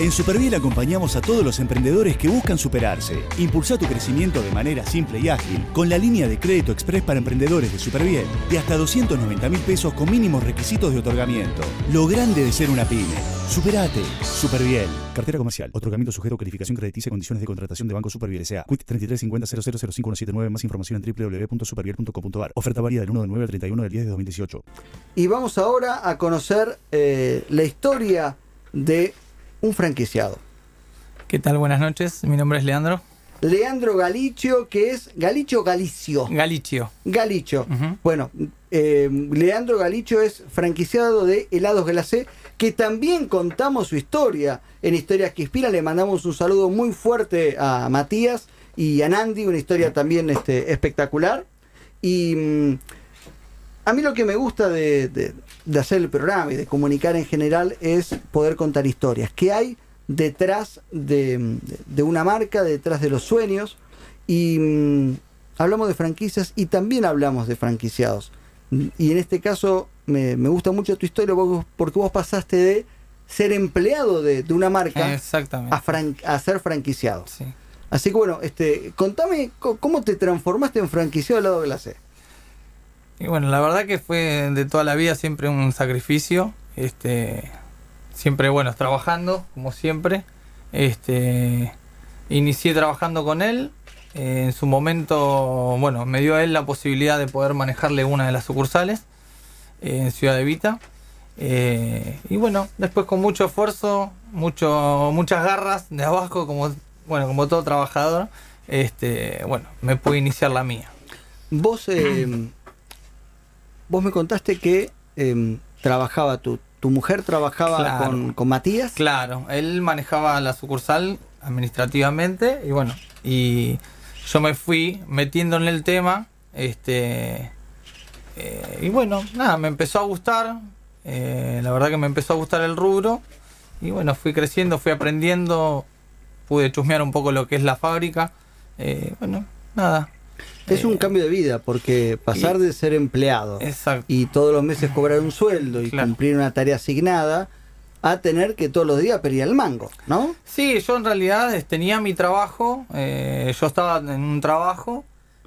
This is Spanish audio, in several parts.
En Superviel acompañamos a todos los emprendedores que buscan superarse. Impulsa tu crecimiento de manera simple y ágil con la línea de crédito express para emprendedores de Superviel de hasta 290 mil pesos con mínimos requisitos de otorgamiento. Lo grande de ser una pyme. Superate. Superviel. Cartera comercial. Otorgamiento sujeto a calificación crediticia y condiciones de contratación de Banco Superviel S.A. Quit 3350 Más información en www.superviel.com.ar. Oferta válida del 1 de 9 al 31 del 10 de 2018. Y vamos ahora a conocer eh, la historia de un franquiciado. ¿Qué tal? Buenas noches. Mi nombre es Leandro. Leandro Galicio, que es Galicio Galicio. Galicio. Galicio. Bueno, eh, Leandro Galicio es franquiciado de Helados Glacé, que también contamos su historia en Historias que Inspiran. Le mandamos un saludo muy fuerte a Matías y a Nandi, una historia también este, espectacular. Y mm, a mí lo que me gusta de, de- de hacer el programa y de comunicar en general es poder contar historias. ¿Qué hay detrás de, de una marca, detrás de los sueños? Y mm, hablamos de franquicias y también hablamos de franquiciados. Y en este caso me, me gusta mucho tu historia porque vos pasaste de ser empleado de, de una marca a, fran- a ser franquiciado. Sí. Así que bueno, este, contame co- cómo te transformaste en franquiciado al lado de glacé. Y bueno, la verdad que fue de toda la vida siempre un sacrificio. Este, siempre, bueno, trabajando, como siempre. Este, inicié trabajando con él. Eh, en su momento, bueno, me dio a él la posibilidad de poder manejarle una de las sucursales eh, en Ciudad de Vita. Eh, y bueno, después con mucho esfuerzo, mucho, muchas garras de abajo, como bueno, como todo trabajador, este, bueno, me pude iniciar la mía. Vos, vos me contaste que eh, trabajaba tu, tu mujer trabajaba Claro. con, con Matías. Claro, él manejaba la sucursal administrativamente y bueno, y yo me fui metiendo en el tema, este, eh, y bueno, nada, me empezó a gustar, eh, la verdad que me empezó a gustar el rubro y bueno, fui creciendo, fui aprendiendo, pude chusmear un poco lo que es la fábrica, eh, bueno, nada. Es un cambio de vida porque pasar y- de ser empleado Exacto. y todos los meses cobrar un sueldo y Claro. cumplir una tarea asignada a tener que todos los días pedir el mango, ¿no? Sí, yo en realidad tenía mi trabajo, eh, yo estaba en un trabajo,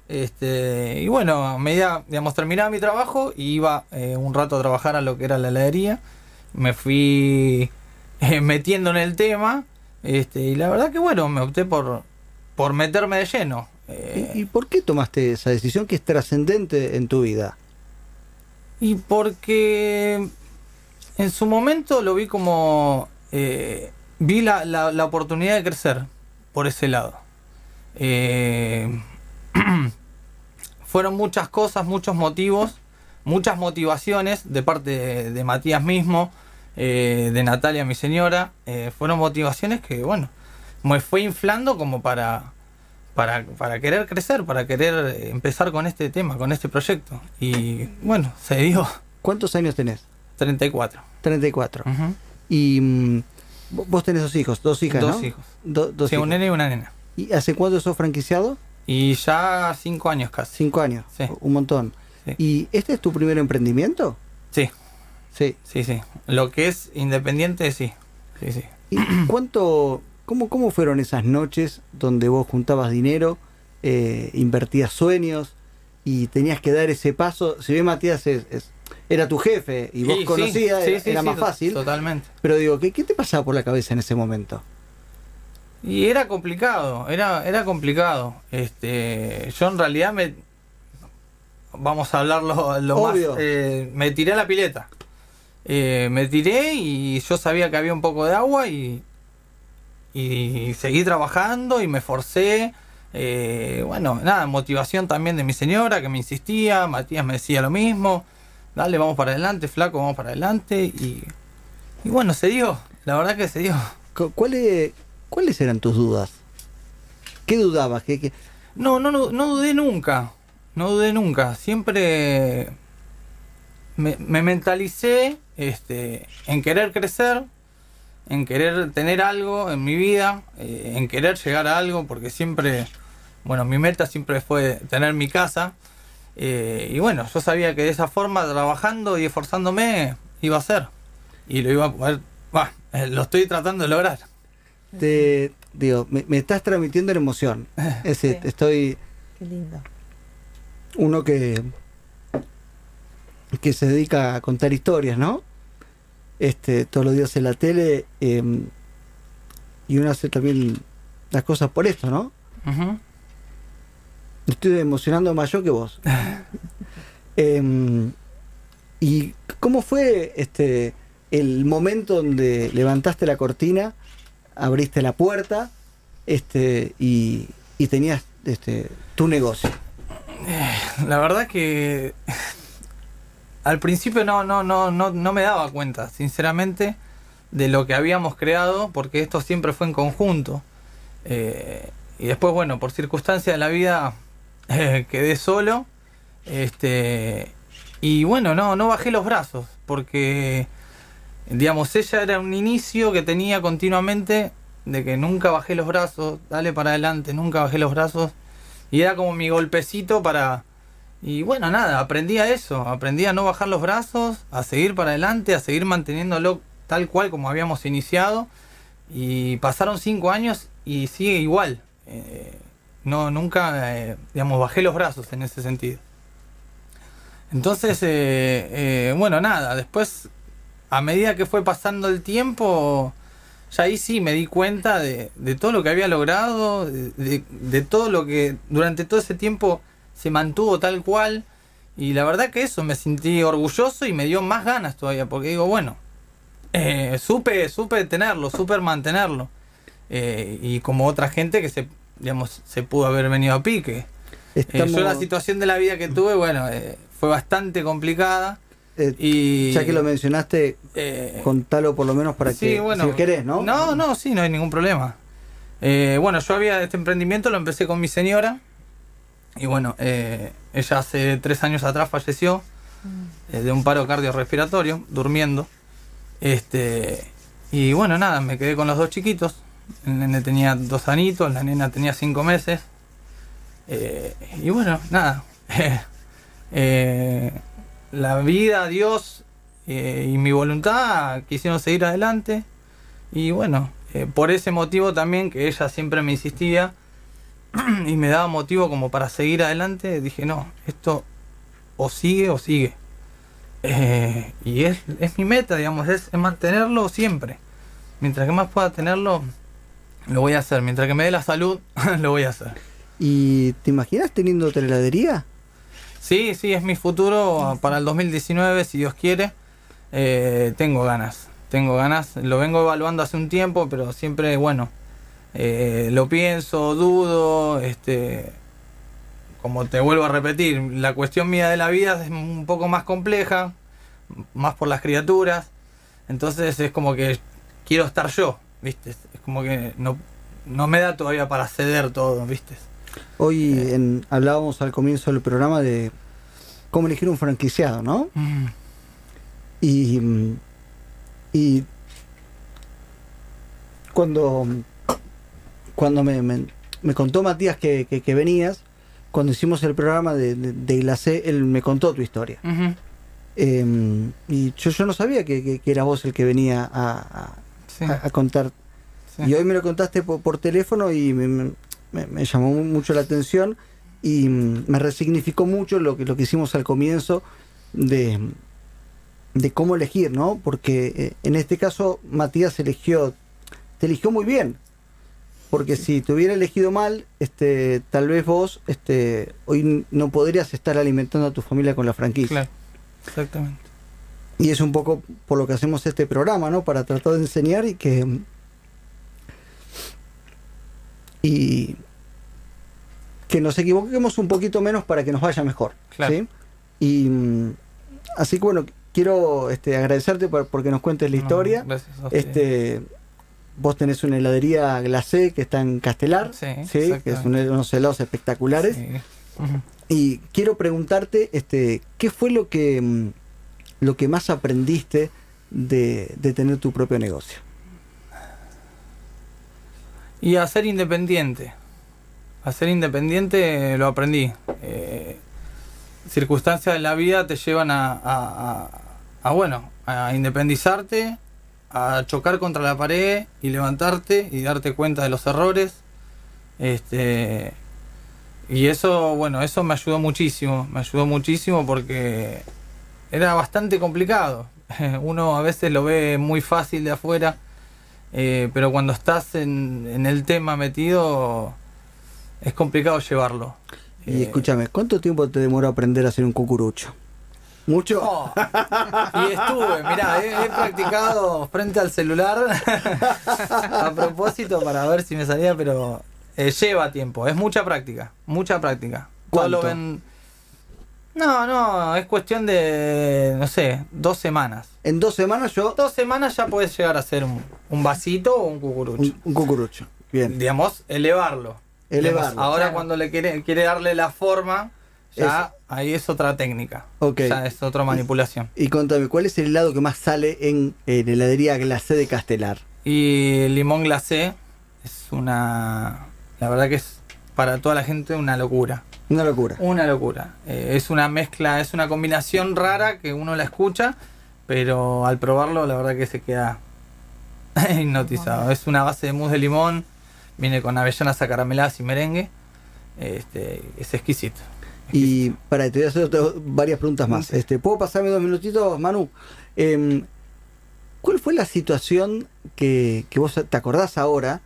este, y bueno, a medida, digamos, terminaba mi trabajo y iba eh, un rato a trabajar a lo que era la heladería, me fui eh, metiendo en el tema, este, y la verdad que bueno, me opté por, por meterme de lleno. ¿Y, por qué tomaste esa decisión que es trascendente en tu vida? Y porque en su momento lo vi como... eh, vi la, la- oportunidad de crecer por ese lado. Eh, fueron muchas cosas, muchos motivos, muchas motivaciones de parte de, Matías mismo, eh, de Natalia, mi señora. fueron motivaciones que, bueno, me fue inflando como para, para, para querer crecer, para querer empezar con este tema, con este proyecto. Y bueno, se dio ¿Cuántos años tenés? 34. 34. Ujú. Y mm, vo- vos tenés dos hijos, dos hijas, Dos ¿no? hijos. Do- dos Sí, un hijos. nene y una nena. ¿Y hace cuánto sos franquiciado? Y ya cinco años casi. Cinco años. Sí. Un montón. Sí. ¿Y este es tu primer emprendimiento? Sí, Sí. sí, sí. Lo que es independiente, sí. Sí, sí. ¿Y cuánto, cómo, cómo fueron esas noches donde vos juntabas dinero, eh, invertías sueños y tenías que dar ese paso? Si bien Matías es, es- era tu jefe y vos Sí, conocías, sí, era, sí, era sí, más fácil. Totalmente. Pero digo, ¿qué, ¿qué te pasaba por la cabeza en ese momento? Y era complicado, era, era complicado. Este, yo en realidad me, vamos a hablarlo lo más, Obvio. eh, me tiré a la pileta. Eh, me tiré y yo sabía que había un poco de agua y, y seguí trabajando y me forcé. Eh, bueno, nada, motivación también de mi señora que me insistía, Matías me decía lo mismo, dale, vamos para adelante, flaco, vamos para adelante y, y bueno, se dio, la verdad que se dio. Cu- ¿Cuáles, ¿Cuáles eran tus dudas? ¿Qué dudabas? ¿Qué, qué- No, no, no, no dudé nunca. No dudé nunca. Siempre me, me mentalicé este, en querer crecer, en querer tener algo en mi vida, eh, en querer llegar a algo, porque siempre, bueno, mi meta siempre fue tener mi casa. Eh, y bueno, yo sabía que de esa forma, trabajando y esforzándome, iba a ser. Y lo iba a poder, bah, eh, lo estoy tratando de lograr. Te, digo, me, me estás transmitiendo la emoción. Es decir, Sí. estoy Qué lindo. uno que que se dedica a contar historias, ¿no? Este, todos los días en la tele eh, y uno hace también las cosas por esto, ¿no? Me Estoy emocionando más yo que vos. Em, ¿Y cómo fue este el momento donde levantaste la cortina, abriste la puerta, este y, y tenías este tu negocio? La verdad que al principio no, no, no, no, no me daba cuenta, sinceramente, de lo que habíamos creado, porque esto siempre fue en conjunto. Eh, y después, bueno, por circunstancias de la vida eh, quedé solo. Este, y bueno, no, no bajé los brazos, porque, digamos, ella era un inicio que tenía continuamente de que nunca bajé los brazos, dale para adelante, nunca bajé los brazos. Y era como mi golpecito para... Y bueno, nada, aprendí a eso, aprendí a no bajar los brazos, a seguir para adelante, a seguir manteniéndolo tal cual como habíamos iniciado. Y pasaron cinco años y sigue igual. Eh, no, nunca, eh, digamos, bajé los brazos en ese sentido. Entonces, eh, eh, bueno, nada, después, a medida que fue pasando el tiempo, ya ahí sí me di cuenta de, de todo lo que había logrado, de, todo lo que durante todo ese tiempo se mantuvo tal cual. Y la verdad que eso, me sentí orgulloso y me dio más ganas todavía, porque digo, bueno, eh, supe, supe tenerlo, supe mantenerlo. Eh, y como otra gente que se, digamos, se pudo haber venido a pique. Eh, Estamos, yo la situación de la vida que tuve, bueno, eh, fue bastante complicada. eh, Y, ya que lo mencionaste, eh, contalo por lo menos para sí, que bueno, si querés, ¿no? No, no, sí, no hay ningún problema. Eh, bueno, yo había este emprendimiento, lo empecé con mi señora. Y bueno, eh, ella hace tres años atrás falleció eh, de un paro cardiorrespiratorio, durmiendo. Este, y bueno, nada, me quedé con los dos chiquitos. El nene tenía dos anitos, la nena tenía cinco meses. Eh, y bueno, nada. La vida, Dios y mi voluntad quisieron seguir adelante. Y bueno, por ese motivo también que ella siempre me insistía y me daba motivo como para seguir adelante, dije, no, esto o sigue o sigue. Eh, y es, es mi meta, digamos, es, es mantenerlo siempre. Mientras que más pueda tenerlo, lo voy a hacer. Mientras que me dé la salud, lo voy a hacer. ¿Y te imaginas teniendo otra heladería? Sí, sí, es mi futuro para el 2019, si Dios quiere. Eh, tengo ganas, tengo ganas. Lo vengo evaluando hace un tiempo, pero siempre, bueno, eh, lo pienso, dudo, este... Como te vuelvo a repetir, la cuestión mía de la vida es un poco más compleja, más por las criaturas. Entonces es como que quiero estar yo, ¿viste? Es como que no, no me da todavía para ceder todo, ¿viste? Hoy Eh. en- hablábamos al comienzo del programa de cómo elegir un franquiciado, ¿no? Mm, Y, y cuando, cuando me, me- me contó Matías que, que- que venías, cuando hicimos el programa de, de, de Glacé, él me contó tu historia. Eh, y yo, yo no sabía que, que- que era vos el que venía a, sí, a- contar. sí. Y hoy me lo contaste por, por teléfono y me, me- me- me llamó mucho la atención y mm, me resignificó mucho lo que, lo que hicimos al comienzo de, de cómo elegir, ¿no? Porque eh, en este caso Matías eligió, te eligió muy bien. Porque si te hubiera elegido mal, este, tal vez vos este, hoy no podrías estar alimentando a tu familia con la franquicia. Claro, exactamente. Y es un poco por lo que hacemos este programa, ¿no? Para tratar de enseñar y que. Y. Que nos equivoquemos un poquito menos para que nos vaya mejor. Claro. ¿sí? Y. Así que bueno, quiero este, agradecerte por, porque nos cuentes la No, historia. gracias a usted. este. Vos tenés una heladería glacé que está en Castelar, Sí, que es un- unos helados espectaculares. Sí. Y quiero preguntarte, este, ¿qué fue lo que mm, lo que más aprendiste de, de tener tu propio negocio? Y a ser independiente. A ser independiente lo aprendí. Eh, circunstancias de la vida te llevan a, a- a- a, bueno, a independizarte, a chocar contra la pared y levantarte y darte cuenta de los errores. Este, y eso, bueno, eso me ayudó muchísimo, me ayudó muchísimo porque era bastante complicado. Uno a veces lo ve muy fácil de afuera, eh, pero cuando estás en, en el tema metido es complicado llevarlo. Y escúchame, ¿cuánto tiempo te demoró aprender a hacer un cucurucho? ¿Mucho? Oh, y estuve, mirá, he, he practicado frente al celular a propósito para ver si me salía, pero eh, lleva tiempo, es mucha práctica, mucha práctica. Todos lo ¿Cuánto? ven- No, no, es cuestión de, no sé, dos semanas. En dos semanas yo... Dos semanas ya puedes llegar a hacer un, un vasito o un cucurucho. Un, un cucurucho. Bien. Digamos, elevarlo. Elevarlo, Digamos, ahora claro. cuando le quiere, quiere darle la forma, ya ahí es otra técnica. Ok. Ya es otra manipulación. Y contame, ¿cuál es el helado que más sale en, en heladería glacé de Castelar? Y limón glacé es una. La verdad que es para toda la gente una locura. Una locura. Una locura. Eh, es una mezcla, es una combinación rara que uno la escucha, pero al probarlo, la verdad que se queda hipnotizado. Es una base de mousse de limón, viene con avellanas acarameladas y merengue. Este, es exquisito. Y para te voy a hacer varias preguntas más. Este, ¿Puedo pasarme dos minutitos, Manu? Em, ¿Cuál fue la situación que, que vos te acordás ahora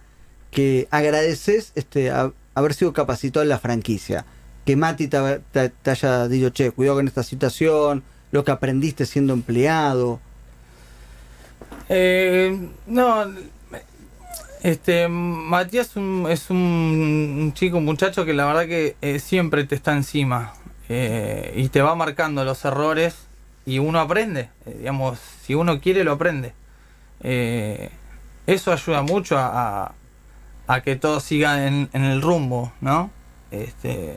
que agradeces este, a- haber sido capacitado en la franquicia? Que Mati te, te- te haya dicho, che, cuidado con esta situación, lo que aprendiste siendo empleado. Eh, no, este Matías un, es un, chico, un muchacho que la verdad que eh, siempre te está encima eh, y te va marcando los errores y uno aprende, eh, digamos, si uno quiere lo aprende. Eso ayuda mucho a, que todo siga en, en el rumbo, ¿no? Este,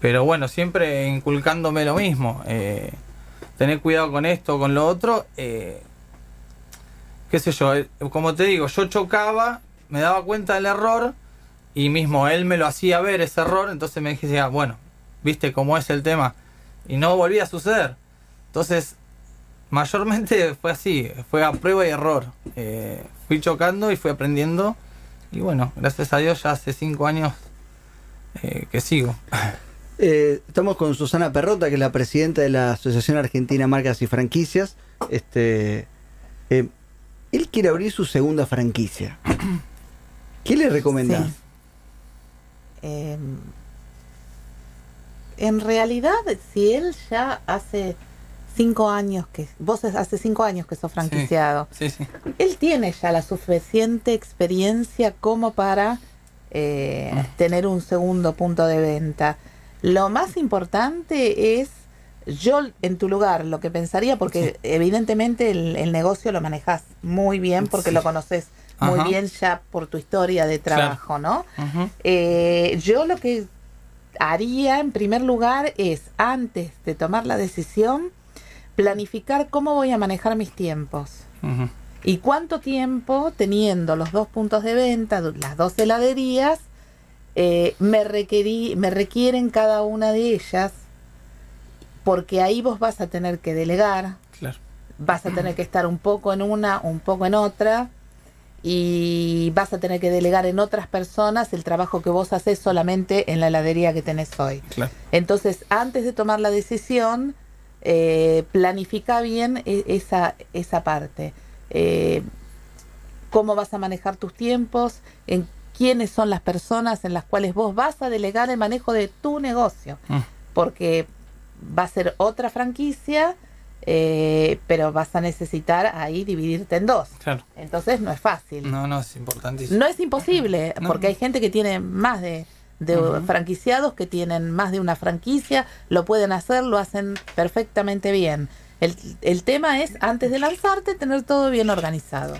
pero bueno, siempre inculcándome lo mismo. Tener cuidado con esto, con lo otro. Qué sé yo, eh, como te digo, yo chocaba, me daba cuenta del error y mismo él me lo hacía ver ese error, entonces me ah, bueno, viste cómo es el tema y no volvía a suceder. Entonces, mayormente fue así, fue a prueba y error. Eh, fui chocando y fui aprendiendo y bueno, gracias a Dios ya hace cinco años eh, que sigo. Estamos con Susana Perrota, que es la presidenta de la Asociación Argentina Marcas y Franquicias. Este, él quiere abrir su segunda franquicia. ¿Qué le recomendás? Sí. Eh, en realidad, si él ya hace cinco años que vos hace cinco años que sos franquiciado, Sí, sí. él tiene ya la suficiente experiencia como para eh, Mm. tener un segundo punto de venta. Lo más importante es yo en tu lugar lo que pensaría, porque evidentemente el, el negocio lo manejas muy bien porque Sí. lo conoces muy Ajá. bien ya por tu historia de trabajo, ¿no? Eh, yo lo que haría en primer lugar es, antes de tomar la decisión, planificar cómo voy a manejar mis tiempos. ¿Y cuánto tiempo, teniendo los dos puntos de venta, las dos heladerías, eh, me, requerí, me requieren cada una de ellas? Porque ahí vos vas a tener que delegar, Claro. vas a tener que estar un poco en una, un poco en otra, y vas a tener que delegar en otras personas el trabajo que vos haces solamente en la heladería que tenés hoy. Claro. Entonces, antes de tomar la decisión, eh, planifica bien e- esa, esa parte. Eh, cómo vas a manejar tus tiempos, en quiénes son las personas en las cuales vos vas a delegar el manejo de tu negocio. Mm. Porque va a ser otra franquicia, eh, pero vas a necesitar ahí dividirte en dos. Claro. Entonces no es fácil. No, no, es importantísimo. No es imposible, No. porque hay gente que tiene más de, de franquiciados, que tienen más de una franquicia, lo pueden hacer, lo hacen perfectamente bien. El, el tema es, antes de lanzarte, tener todo bien organizado.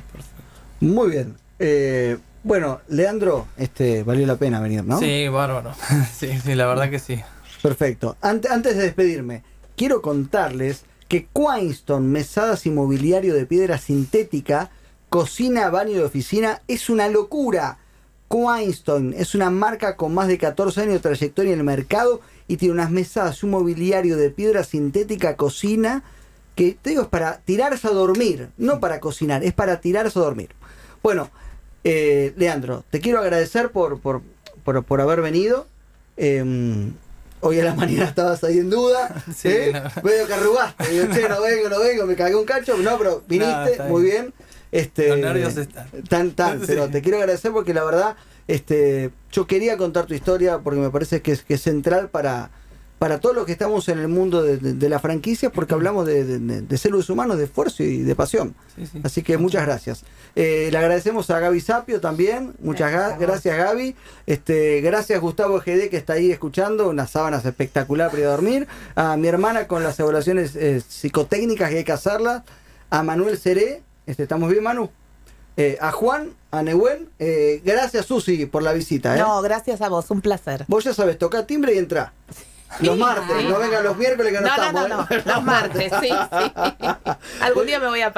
Muy bien. Eh, bueno, Leandro, este, valió la pena venir, ¿no? Sí, bárbaro. sí, sí, la verdad que sí. Perfecto. Ante- antes de despedirme, quiero contarles que Quainston, mesadas inmobiliario de piedra sintética, cocina, baño de oficina, es una locura. Quainston es una marca con más de 14 años de trayectoria en el mercado y tiene unas mesas, un mobiliario de piedra sintética, cocina, que te digo es para tirarse a dormir, no para cocinar, es para tirarse a dormir. Bueno, eh, Leandro, te quiero agradecer por, por, por, por haber venido. Eh, hoy a la mañana estabas ahí en duda. Sí, ¿eh? no. Medio que arrugaste. Digo, che, no vengo, no vengo, me cagué un cacho. No, pero viniste, muy bien. bien. Este, Los nervios están. Tan, tan, Sí. pero te quiero agradecer porque la verdad, este, yo quería contar tu historia porque me parece que es, que es central para, para todos los que estamos en el mundo de, de- de la franquicia porque hablamos de, de, seres humanos, de esfuerzo y de pasión. Sí, sí. Así que muchas gracias. Eh, le agradecemos a Gaby Sapio también. Muchas Gracias gracias, Gaby. Este, gracias Gustavo GD que está ahí escuchando. Unas sábanas espectacular para ir a dormir. A mi hermana con las evaluaciones eh, psicotécnicas que hay que hacerlas. A Manuel Seré. Este, ¿Estamos bien, Manu? Eh, a Juan, a Nehuen. Eh, gracias, Susi, por la visita. ¿eh? No, gracias a vos, un placer. Vos ya sabes, toca timbre y entra. Los martes, no vengan los miércoles que no, estamos. no, ¿eh? los martes, sí, sí. Algún día me voy a aparecer.